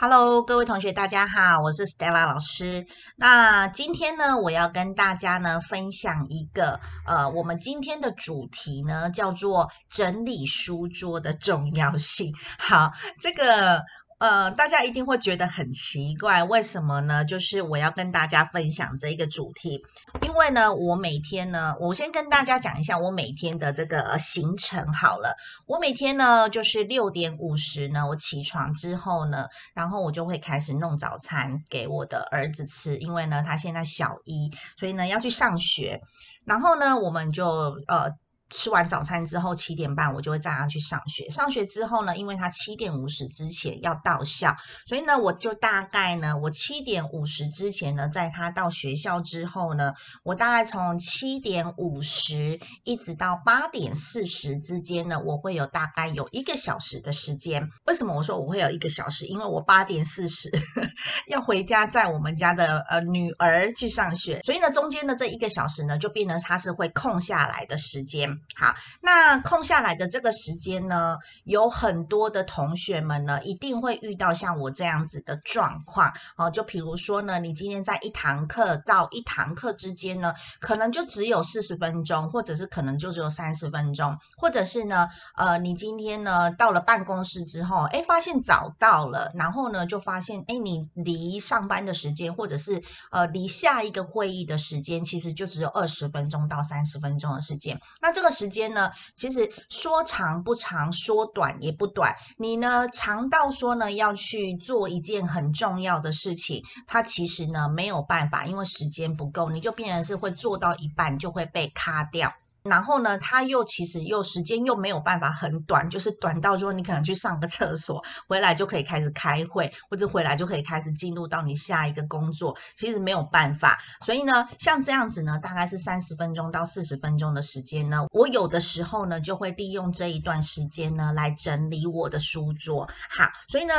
Hello，各位同学，大家好，我是 Stella 老师。那今天呢，我要跟大家呢分享一个呃，我们今天的主题呢叫做整理书桌的重要性。好，这个。呃，大家一定会觉得很奇怪，为什么呢？就是我要跟大家分享这一个主题，因为呢，我每天呢，我先跟大家讲一下我每天的这个行程好了。我每天呢，就是六点五十呢，我起床之后呢，然后我就会开始弄早餐给我的儿子吃，因为呢，他现在小一，所以呢要去上学，然后呢，我们就呃。吃完早餐之后，七点半我就会载他去上学。上学之后呢，因为他七点五十之前要到校，所以呢，我就大概呢，我七点五十之前呢，在他到学校之后呢，我大概从七点五十一直到八点四十之间呢，我会有大概有一个小时的时间。为什么我说我会有一个小时？因为我八点四十 要回家载我们家的呃女儿去上学，所以呢，中间的这一个小时呢，就变成他是会空下来的时间。好，那空下来的这个时间呢，有很多的同学们呢，一定会遇到像我这样子的状况哦。就比如说呢，你今天在一堂课到一堂课之间呢，可能就只有四十分钟，或者是可能就只有三十分钟，或者是呢，呃，你今天呢到了办公室之后，哎，发现早到了，然后呢就发现，哎，你离上班的时间，或者是呃离下一个会议的时间，其实就只有二十分钟到三十分钟的时间。那这个。时间呢，其实说长不长，说短也不短。你呢，长到说呢要去做一件很重要的事情，它其实呢没有办法，因为时间不够，你就变成是会做到一半就会被卡掉。然后呢，他又其实又时间又没有办法很短，就是短到说你可能去上个厕所，回来就可以开始开会，或者回来就可以开始进入到你下一个工作，其实没有办法。所以呢，像这样子呢，大概是三十分钟到四十分钟的时间呢，我有的时候呢就会利用这一段时间呢来整理我的书桌。好，所以呢，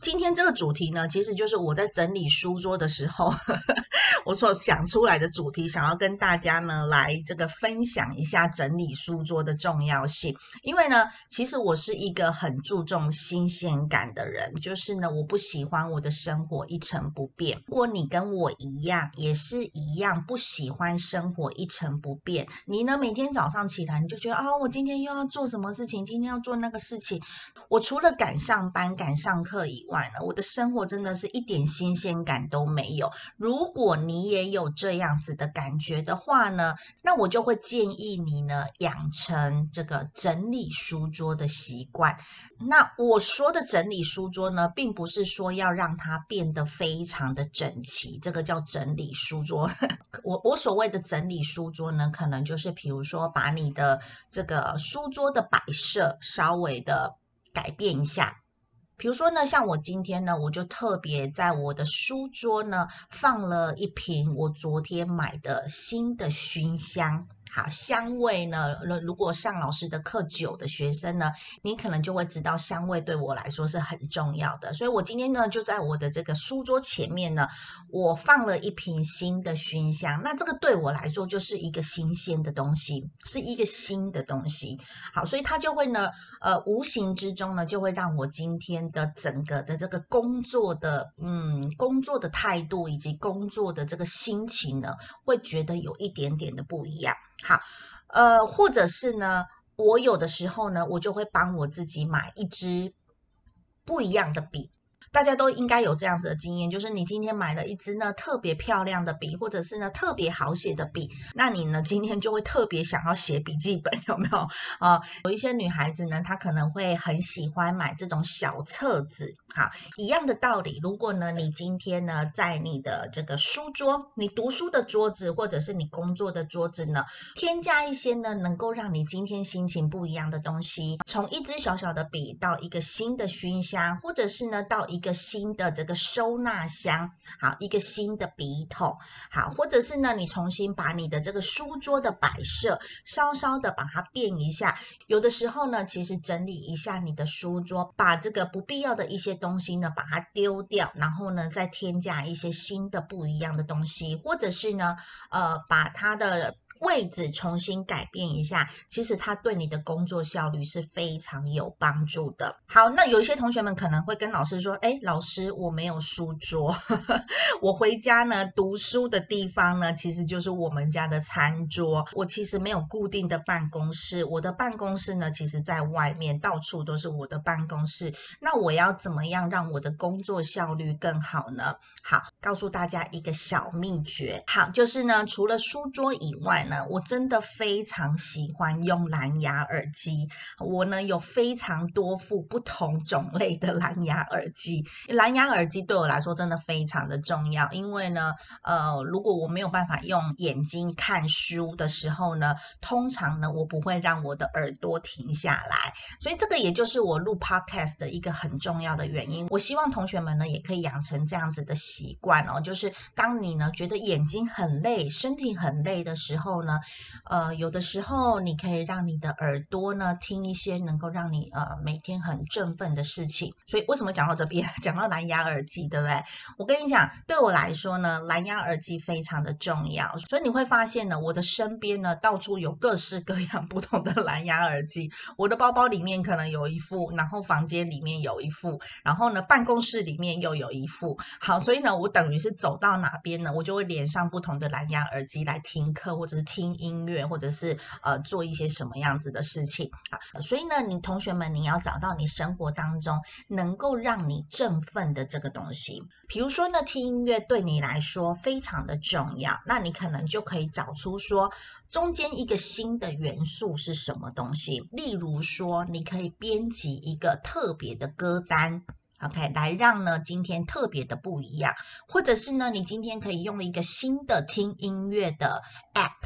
今天这个主题呢，其实就是我在整理书桌的时候，呵呵我所想出来的主题，想要跟大家呢来这个分享一下。下整理书桌的重要性，因为呢，其实我是一个很注重新鲜感的人，就是呢，我不喜欢我的生活一成不变。如果你跟我一样，也是一样不喜欢生活一成不变，你呢每天早上起来你就觉得啊，我今天又要做什么事情，今天要做那个事情，我除了赶上班、赶上课以外呢，我的生活真的是一点新鲜感都没有。如果你也有这样子的感觉的话呢，那我就会建议。你呢，养成这个整理书桌的习惯。那我说的整理书桌呢，并不是说要让它变得非常的整齐，这个叫整理书桌。我我所谓的整理书桌呢，可能就是比如说把你的这个书桌的摆设稍微的改变一下。比如说呢，像我今天呢，我就特别在我的书桌呢放了一瓶我昨天买的新的熏香。好，香味呢？如如果上老师的课久的学生呢，你可能就会知道香味对我来说是很重要的。所以我今天呢，就在我的这个书桌前面呢，我放了一瓶新的熏香。那这个对我来说就是一个新鲜的东西，是一个新的东西。好，所以它就会呢，呃，无形之中呢，就会让我今天的整个的这个工作的，嗯，工作的态度以及工作的这个心情呢，会觉得有一点点的不一样。好，呃，或者是呢，我有的时候呢，我就会帮我自己买一支不一样的笔。大家都应该有这样子的经验，就是你今天买了一支呢特别漂亮的笔，或者是呢特别好写的笔，那你呢今天就会特别想要写笔记本，有没有啊？有一些女孩子呢，她可能会很喜欢买这种小册子。好，一样的道理，如果呢你今天呢在你的这个书桌，你读书的桌子，或者是你工作的桌子呢，添加一些呢能够让你今天心情不一样的东西，从一支小小的笔到一个新的熏香，或者是呢到一一一个新的这个收纳箱，好，一个新的笔筒，好，或者是呢，你重新把你的这个书桌的摆设稍稍的把它变一下。有的时候呢，其实整理一下你的书桌，把这个不必要的一些东西呢，把它丢掉，然后呢，再添加一些新的不一样的东西，或者是呢，呃，把它的。位置重新改变一下，其实它对你的工作效率是非常有帮助的。好，那有一些同学们可能会跟老师说：“哎，老师，我没有书桌，我回家呢读书的地方呢，其实就是我们家的餐桌。我其实没有固定的办公室，我的办公室呢，其实在外面，到处都是我的办公室。那我要怎么样让我的工作效率更好呢？好，告诉大家一个小秘诀。好，就是呢，除了书桌以外，我真的非常喜欢用蓝牙耳机。我呢有非常多副不同种类的蓝牙耳机。蓝牙耳机对我来说真的非常的重要，因为呢，呃，如果我没有办法用眼睛看书的时候呢，通常呢，我不会让我的耳朵停下来。所以这个也就是我录 podcast 的一个很重要的原因。我希望同学们呢也可以养成这样子的习惯哦，就是当你呢觉得眼睛很累、身体很累的时候呢，呃，有的时候你可以让你的耳朵呢听一些能够让你呃每天很振奋的事情。所以为什么讲到这边，讲到蓝牙耳机，对不对？我跟你讲，对我来说呢，蓝牙耳机非常的重要。所以你会发现呢，我的身边呢到处有各式各样不同的蓝牙耳机。我的包包里面可能有一副，然后房间里面有一副，然后呢办公室里面又有一副。好，所以呢，我等于是走到哪边呢，我就会连上不同的蓝牙耳机来听课，或者听音乐，或者是呃做一些什么样子的事情啊。所以呢，你同学们，你要找到你生活当中能够让你振奋的这个东西。比如说呢，听音乐对你来说非常的重要，那你可能就可以找出说中间一个新的元素是什么东西。例如说，你可以编辑一个特别的歌单。OK，来让呢今天特别的不一样，或者是呢你今天可以用一个新的听音乐的 App。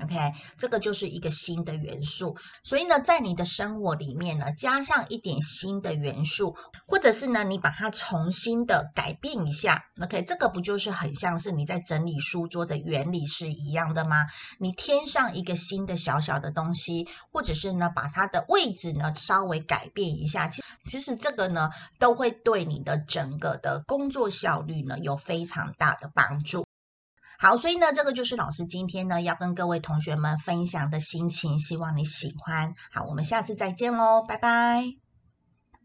OK，这个就是一个新的元素，所以呢，在你的生活里面呢，加上一点新的元素，或者是呢，你把它重新的改变一下，OK，这个不就是很像是你在整理书桌的原理是一样的吗？你添上一个新的小小的东西，或者是呢，把它的位置呢稍微改变一下，其其实这个呢，都会对你的整个的工作效率呢有非常大的帮助。好，所以呢，这个就是老师今天呢要跟各位同学们分享的心情，希望你喜欢。好，我们下次再见喽，拜拜。